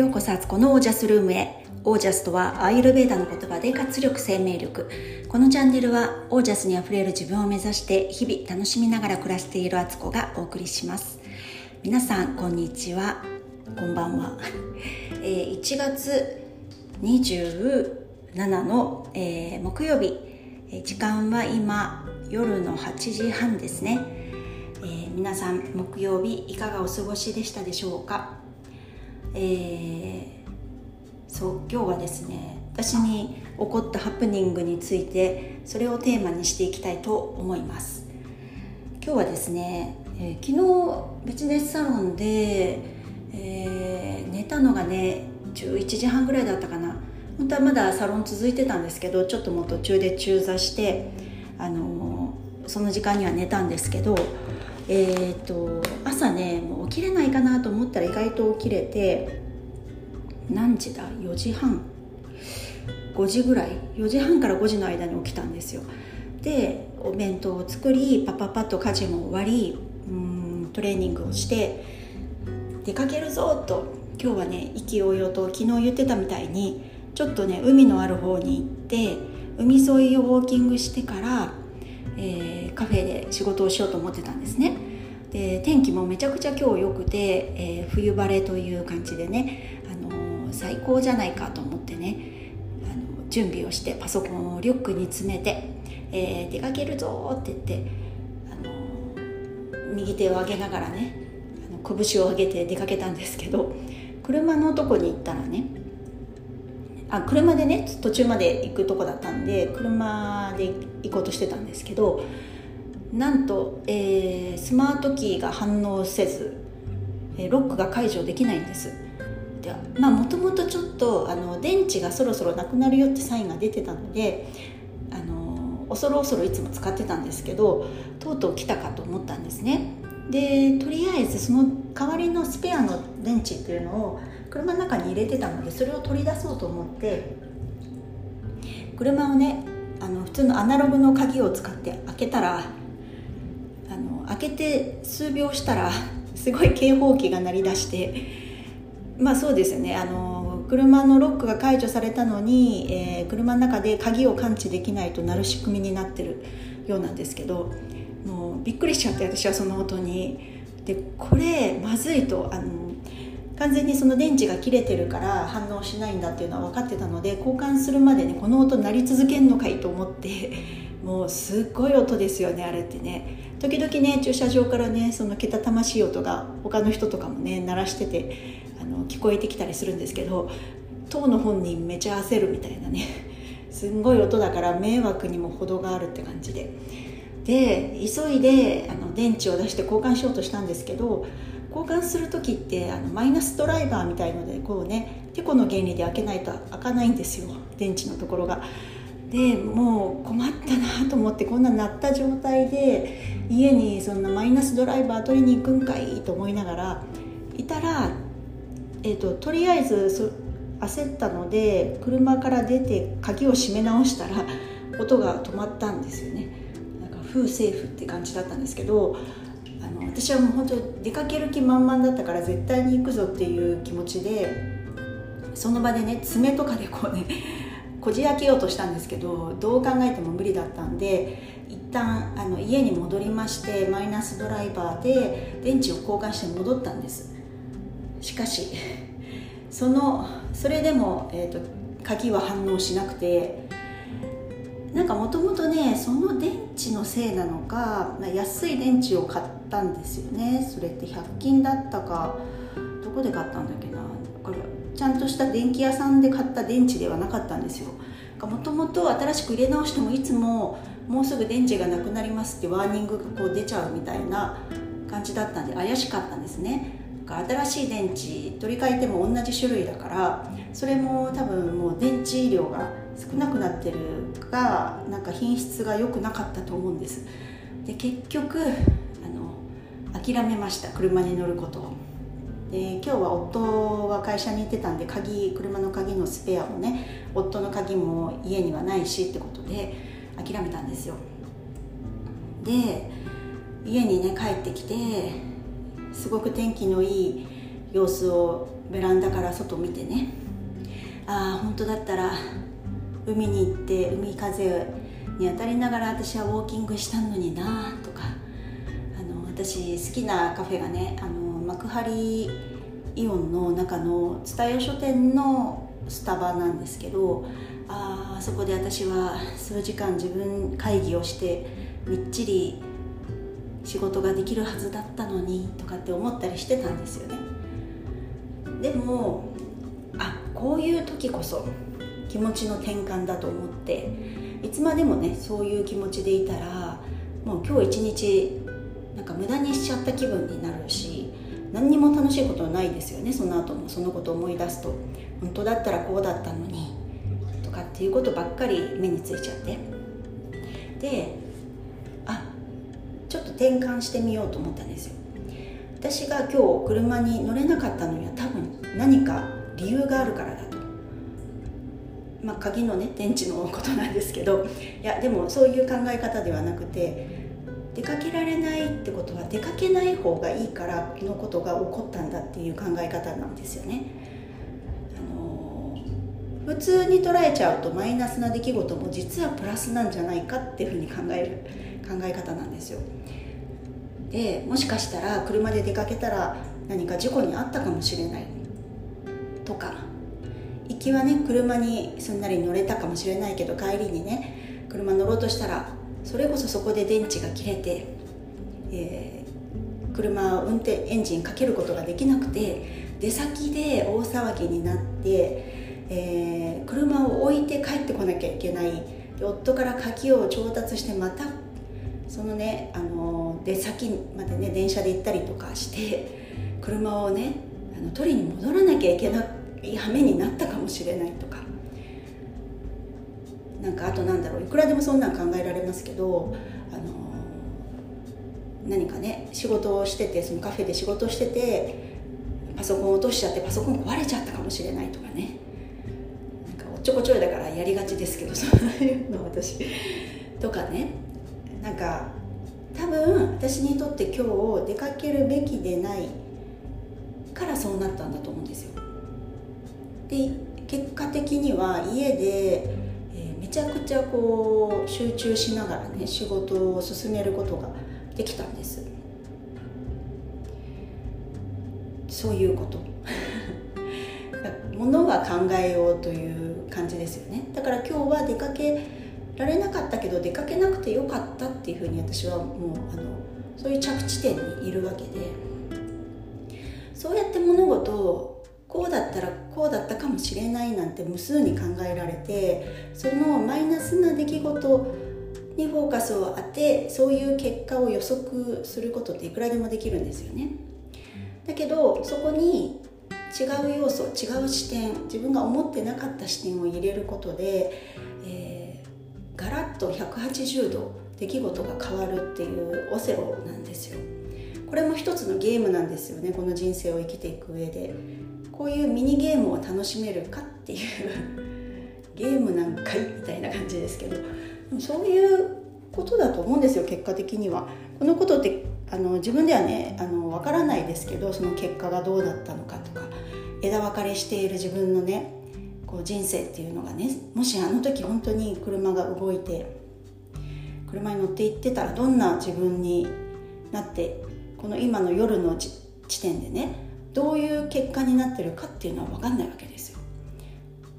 ようこそあつこのオージャスルームへ。オージャスとはアイルベーダの言葉で活力生命力。このチャンネルはオージャスにあふれる自分を目指して日々楽しみながら暮らしているあつこがお送りします。皆さんこんにちは。こんばんは、えー、1月27の、えー、木曜日。時間は今夜の8時半ですね、えー、皆さん木曜日いかがお過ごしでしたでしょうか？えー、そう今日はですね私に起こったハプニングについてそれをテーマにしていきたいと思います。今日はですね、えー、昨日ビジネスサロンで、えー、寝たのがね11時半ぐらいだったかな。本当はまだサロン続いてたんですけどちょっともう途中で中座してあのその時間には寝たんですけどえーと、朝ねもう起きれないかなと思ったら意外と起きれて何時だ？4時半。5時ぐらい。4時半から5時の間に起きたんですよ。でお弁当を作りパパパッと家事も終わりうんトレーニングをして出かけるぞと。今日はね意気揚々と昨日言ってたみたいにちょっとね海のある方に行って海沿いをウォーキングしてからえー、カフェで仕事をしようと思ってたんですね。で天気もめちゃくちゃ今日良くて、えー、冬晴れという感じでね、あのー、最高じゃないかと思ってね、あの準備をしてパソコンをリュックに詰めて、え、出かけるぞって言って、あの右手を上げながらねあの拳を上げて出かけたんですけど車のとこに行ったらねあ車でね途中まで行くとこだったんで車で行こうとしてたんですけどなんと、えー、スマートキーが反応せず、え、ロックが解除できないんです。でまあもともとちょっとあの電池がそろそろなくなるよってサインが出てたのであの恐る恐るいつも使ってたんですけどとうとう来たかと思ったんですね。でとりあえずその代わりのスペアの電池っていうのを車の中に入れてたのでそれを取り出そうと思って車をねあの普通のアナログの鍵を使って開けたらあの開けて数秒したらすごい警報器が鳴り出してまあそうですねあの車のロックが解除されたのに、えー、車の中で鍵を感知できないとなる仕組みになってるようなんですけどもうびっくりしちゃって私はその音に。でこれまずいとあの完全にその電池が切れてるから反応しないんだっていうのは分かってたので交換するまでねこの音鳴り続けんのかいと思って もうすっごい音ですよねあれってね。時々ね駐車場からねそのけたたましい音が他の人とかもね鳴らしててあの聞こえてきたりするんですけど当の本人めちゃ焦るみたいなね。すんごい音だから迷惑にも程があるって感じで。で急いであの電池を出して交換しようとしたんですけど交換する時ってあのマイナスドライバーみたいのでこうねてこの原理で開けないと開かないんですよ電池のところが。でもう困ったなと思ってこんな鳴った状態で家にそんなマイナスドライバー取りに行くんかいと思いながらいたら、えーと、とりあえず焦ったので車から出て鍵を閉め直したら音が止まったんですよねなんかフーセーフって感じだったんですけどの私はもう本当出かける気満々だったから絶対に行くぞっていう気持ちでその場でね爪とかでこうね こじ開けようとしたんですけどどう考えても無理だったんで一旦あの家に戻りましてマイナスドライバーで電池を交換して戻ったんです。しかしそのそれでも、えーと鍵は反応しなくてなんかもともとねその電池のせいなのか、まあ、安い電池を買ったんですよね。それって100均だったかどこで買ったんだっけな。これちゃんとした電気屋さんで買った電池ではなかったんですよ。もともと新しく入れ直してもいつももうすぐ電池がなくなりますってワーニングがこう出ちゃうみたいな感じだったんで怪しかったんですね。新しい電池取り替えても同じ種類だからそれも多分もう電池量が少なくなってるかなんか品質が良くなかったと思うんです。で結局あの諦めました車に乗ることを。で今日は夫は会社に行ってたんで鍵車の鍵のスペアもね夫の鍵も家にはないしってことで諦めたんですよ。で家にね帰ってきてすごく天気のいい様子をベランダから外見てねああ本当だったら海に行って海風に当たりながら私はウォーキングしたのになとかあの私好きなカフェがねあの幕張イオンの中の蔦屋書店のスタバなんですけどあそこで私は数時間自分会議をしてみっちり仕事ができるはずだったのにとかって思ったりしてたんですよね。でもあこういう時こそ気持ちの転換だと思って。いつまでもねそういう気持ちでいたらもう今日一日なんか無駄にしちゃった気分になるし何にも楽しいことはないですよねその後もそのことを思い出すと。本当だったらこうだったのにとかっていうことばっかり目についちゃって。であちょっと転換してみようと思ったんですよ。私が今日車に乗れなかったのには多分何か理由があるからだまあ鍵のね電池のことなんですけどいやでもそういう考え方ではなくて出かけられないってことは出かけない方がいいからのことが起こったんだっていう考え方なんですよね。あの普通に捉えちゃうとマイナスな出来事も実はプラスなんじゃないかっていうふうに考える考え方なんですよ。でもしかしたら車で出かけたら何か事故に遭ったかもしれないとか行きはね車にすんなり乗れたかもしれないけど帰りにね車乗ろうとしたらそれこそそこで電池が切れて、えー、車を運転エンジンかけることができなくて出先で大騒ぎになって、えー、車を置いて帰ってこなきゃいけない夫から鍵を調達してまたそのね、あの出先までね電車で行ったりとかして車をねあの取りに戻らなきゃいけなくい羽目になったかもしれないとか。なんかあとなんだろう。いくらでもそんなん考えられますけどあの何かね仕事をしててそのカフェで仕事をしててパソコン落としちゃってパソコン壊れちゃったかもしれないとかね。なんかおっちょこちょいだからやりがちですけど そういうの私とかね。なんか多分私にとって今日出かけるべきでないからそうなったんだと思うんですよ。で結果的には家でえめちゃくちゃこう集中しながらね仕事を進めることができたんです。そういうこと。ものは考えようという感じですよね。だから今日は出かけられなかったけど出かけなくてよかったっていうふうに私はもうあのそういう着地点にいるわけで。そうやって物事をこうだったらこうだったかもしれないなんて無数に考えられてそのマイナスな出来事にフォーカスを当てそういう結果を予測することっていくらでもできるんですよね。だけどそこに違う要素違う視点自分が思ってなかった視点を入れることで、えー、ガラッと180度出来事が変わるっていうオセロなんですよ。これも一つのゲームなんですよね。この人生を生きていく上で。こういうミニゲームを楽しめるかっていうゲームなんかいみたいな感じですけど。そういうことだと思うんですよ結果的には。このことってあの自分ではねあの分からないですけどその結果がどうだったのかとか枝分かれしている自分のねこう人生っていうのがねもしあの時本当に車が動いて車に乗って行ってたらどんな自分になってこの今の夜の地点でねどういう結果になってるかっていうのは分かんないわけですよ。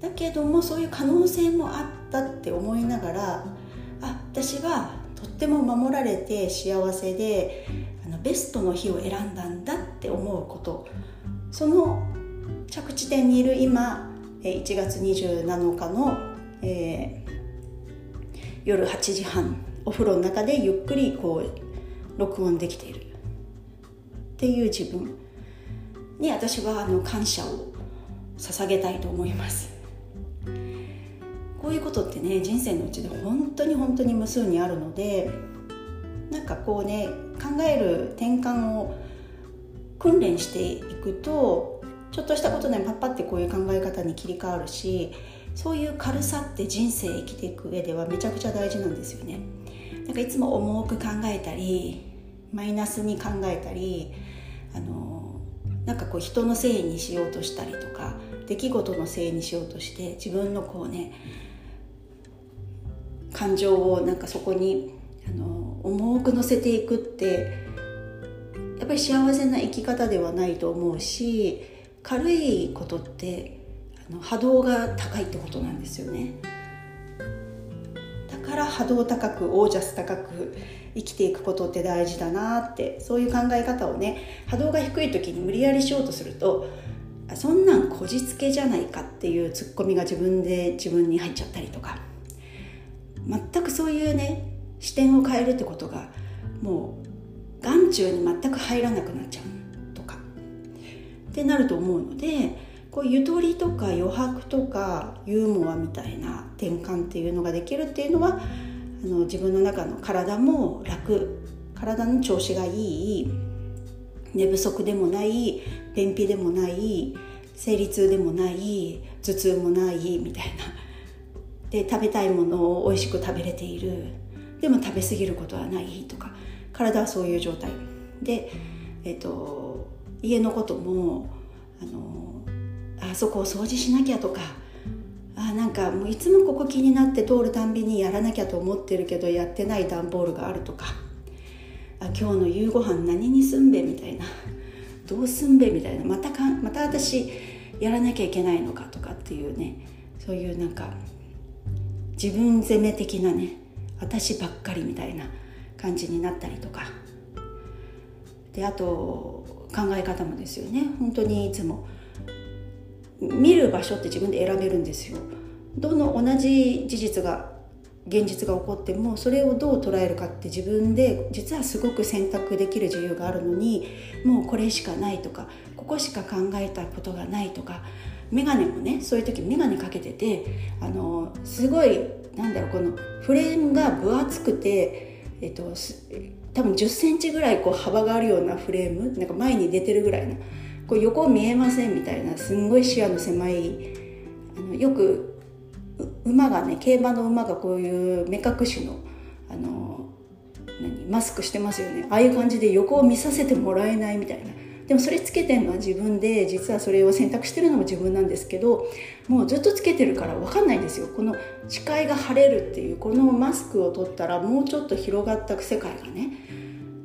だけどもそういう可能性もあったって思いながらあ私はとっても守られて幸せであのベストの日を選んだんだって思うこと。その着地点にいる今1月27日の、えー、夜8時半お風呂の中でゆっくりこう録音できている。っていう自分に私はあの感謝を捧げたいと思います。こういうことってね人生のうちで本当に本当に無数にあるのでなんかこうね考える転換を訓練していくとちょっとしたことでパッパってこういう考え方に切り替わるしそういう軽さって人生生きていく上ではめちゃくちゃ大事なんですよね。なんかいつも重く考えたりマイナスに考えたりあのなんかこう人のせいにしようとしたりとか出来事のせいにしようとして自分のこうね感情をなんかそこにあの重く乗せていくってやっぱり幸せな生き方ではないと思うし軽いことってあの波動が高いってことなんですよね。から波動高くオージャス高く生きていくことって大事だなってそういう考え方をね波動が低い時に無理やりしようとするとそんなんこじつけじゃないかっていうツッコミが自分で自分に入っちゃったりとか全くそういうね視点を変えるってことがもう眼中に全く入らなくなっちゃうとかってなると思うのでこうゆとりとか余白とかユーモアみたいな転換っていうのができるっていうのはあの自分の中の体も楽。体の調子がいい。寝不足でもない。便秘でもない。生理痛でもない。頭痛もない。みたいな。で食べたいものを美味しく食べれている。でも食べ過ぎることはない。とか。体はそういう状態。で、えーと、家のこともあのあそこを掃除しなきゃとかあなんかもういつもここ気になって通るたんびにやらなきゃと思ってるけどやってない段ボールがあるとかあ今日の夕ご飯何にすんべみたいなどうすんべみたいなまたかまた私やらなきゃいけないのかとかっていうねそういうなんか自分責め的なね私ばっかりみたいな感じになったりとか。であと考え方もですよね。本当にいつも見る場所って自分で選べるんですよ。どの同じ事実が現実が起こってもそれをどう捉えるかって自分で実はすごく選択できる自由があるのにもうこれしかないとかここしか考えたことがないとか眼鏡もねそういう時眼鏡かけててあのすごいなんだろうこのフレームが分厚くて、えっと、多分1 0センチぐらいこう幅があるようなフレームなんか前に出てるぐらいのこう横見えませんみたいなすんごい視野の狭いあのよく馬がね競馬の馬がこういう目隠しのあの何マスクしてますよね。ああいう感じで横を見させてもらえないみたいな。でもそれつけてるのは自分で実はそれを選択してるのも自分なんですけどもうずっとつけてるから分かんないんですよ。この視界が晴れるっていうこのマスクを取ったらもうちょっと広がった世界がね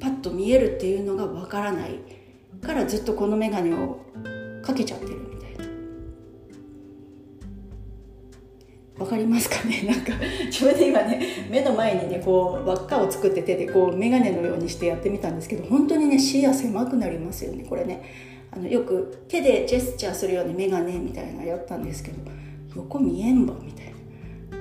パッと見えるっていうのが分からない。からずっとこの眼鏡をかけちゃってるみたいな。わかりますかね？なんか自分で今ね目の前にねこう輪っかを作って手でこう眼鏡のようにしてやってみたんですけど本当にね視野狭くなりますよねこれね。あのよく手でジェスチャーするように眼鏡みたいなやったんですけど横見えんばみたいな。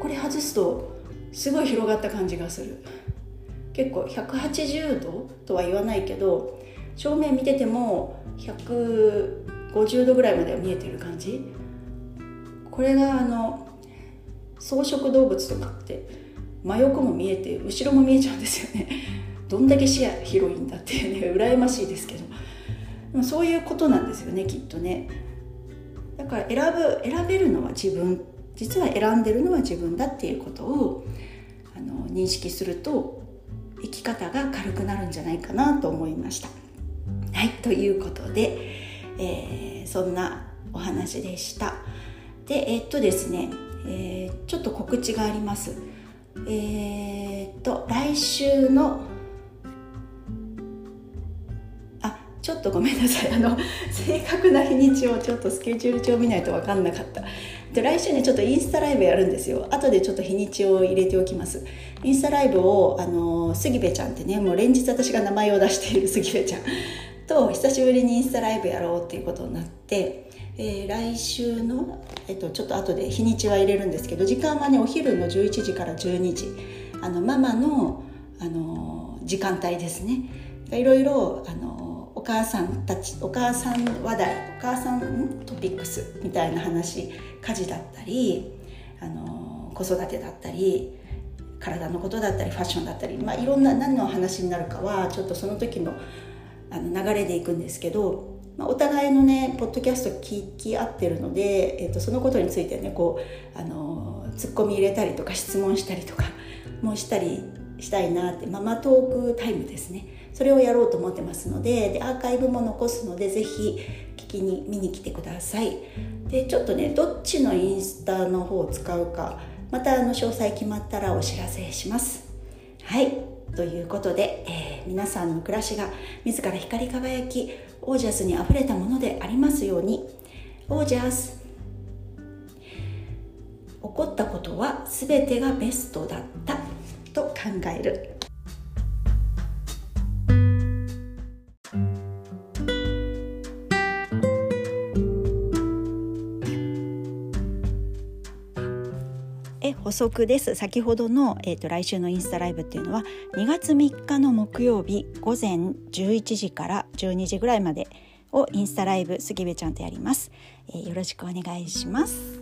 これ外すとすごい広がった感じがする。結構180度とは言わないけど正面見てても150度ぐらいまでは見えてる感じ。これがあの草食動物とかって真横も見えて後ろも見えちゃうんですよね。どんだけ視野広いんだっていうね羨ましいですけど。そういうことなんですよねきっとね。だから選ぶ選べるのは自分。実は選んでるのは自分だっていうことをあの認識すると生き方が軽くなるんじゃないかなと思いました。はいということで、えー、そんなお話でした。でえー、っとですねえー、ちょっと告知があります。え、っと来週のあちょっとごめんなさい。あの正確な日にちをちょっとスケジュール帳見ないと分かんなかった。で来週ねちょっとインスタライブやるんですよ。後でちょっと日にちを入れておきます。インスタライブをあの杉部ちゃんってねもう連日私が名前を出している杉部ちゃん。と久しぶりにインスタライブやろうっていうことになってえー、来週の、えっと、ちょっと後で日にちは入れるんですけど時間はねお昼の11時から12時あのママの、あの時間帯ですね。いろいろ、あのお母さんたちお母さん話題お母さんトピックスみたいな話家事だったり、あの子育てだったり体のことだったりファッションだったり、まあ、いろんな何の話になるかはちょっとその時のあの流れでいくんですけどまあ、お互いのねポッドキャスト聞き合ってるので、えーと、そのことについてねこうあのツッコミ入れたりとか質問したりとかもしたりしたいなってママトークタイムですね。それをやろうと思ってますのででアーカイブも残すので是非聞きに見に来てください。でちょっとねどっちのインスタの方を使うかまたあの詳細決まったらお知らせします。はい。ということで、えー、皆さんの暮らしが自ら光り輝きオージャスにあふれたものでありますように。オージャス起こったことは全てがベストだったと考える。補足です。先ほどの、えーと、来週のインスタライブっていうのは2月3日の木曜日午前11時から12時ぐらいまでをインスタライブ杉部ちゃんとやります、えー、よろしくお願いします。